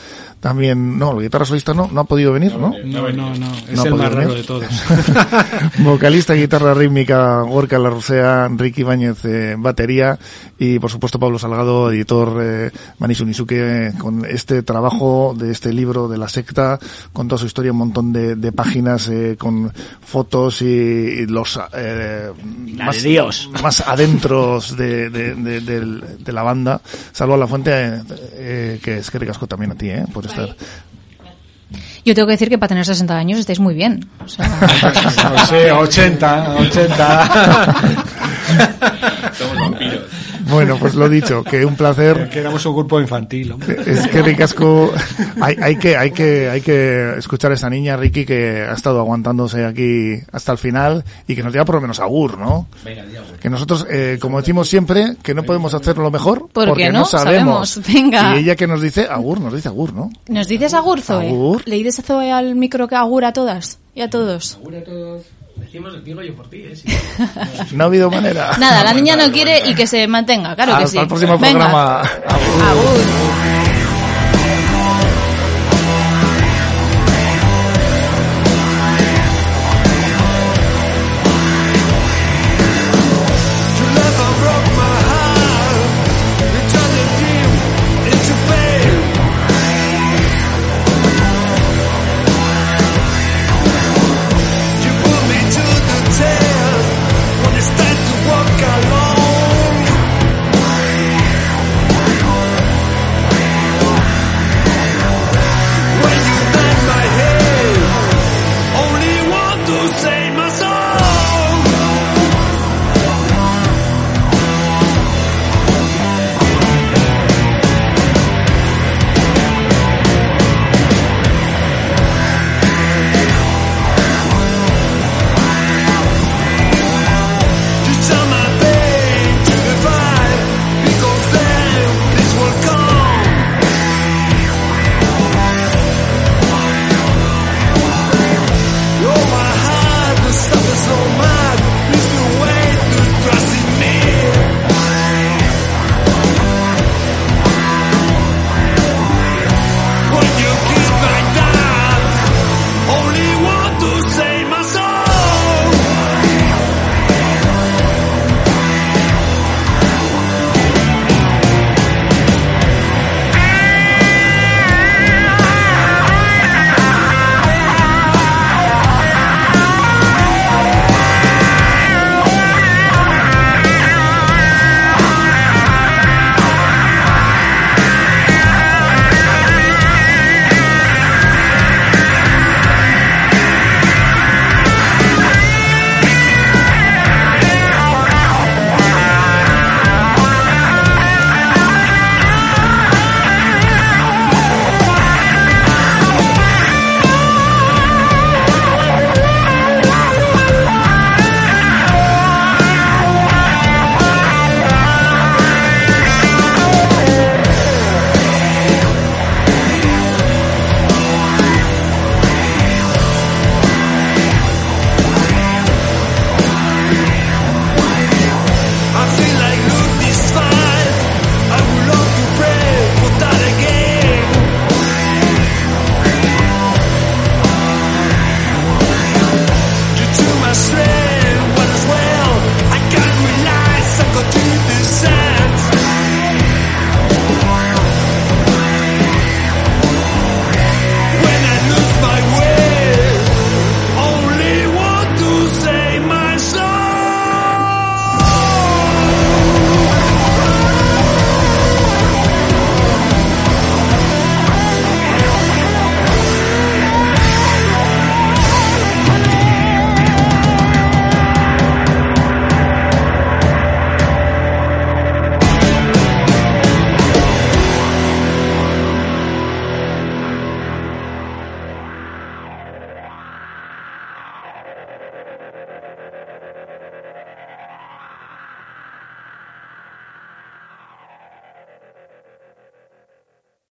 también, no, el guitarra solista no, no ha podido venir, ¿no? No, no, no, es No el más raro venir. de todos. Vocalista, guitarra rítmica, Gorka Larrusea, Ricky Ibáñez, eh, batería y por supuesto Pablo Salgado, editor eh, Manisu Nisuke, con este trabajo de este libro de la secta, con toda su historia, un montón de, de páginas eh, con fotos y, y los eh, de Dios. más adentros de, de, de la banda. Salvo a la fuente, eh, eh, que es que ricasco también a ti, eh, por estar. Yo tengo que decir que para tener 60 años estáis muy bien. O sea, No sé, 80, 80. Somos vampiros. Bueno, pues lo dicho, que un placer. Que éramos un grupo infantil. hombre. Es que ricasco, hay, hay que, hay que, hay que escuchar a esa niña, Ricky, que ha estado aguantándose aquí hasta el final y que nos diga por lo menos agur, ¿no? Que nosotros, eh, como decimos siempre, que no podemos hacerlo lo mejor Porque porque no no sabemos. sabemos. Venga. Y ella que nos dice agur, nos dice agur, ¿no? ¿Nos dices agur, Zoe? Agur. ¿Le dices a Zoe al micro que agur a todas? Y a todos. Decimos, digo yo por ti, ¿eh? No ha habido manera. Nada, la niña no quiere y que se mantenga, claro que Hasta sí. el próximo Venga. programa. Agur.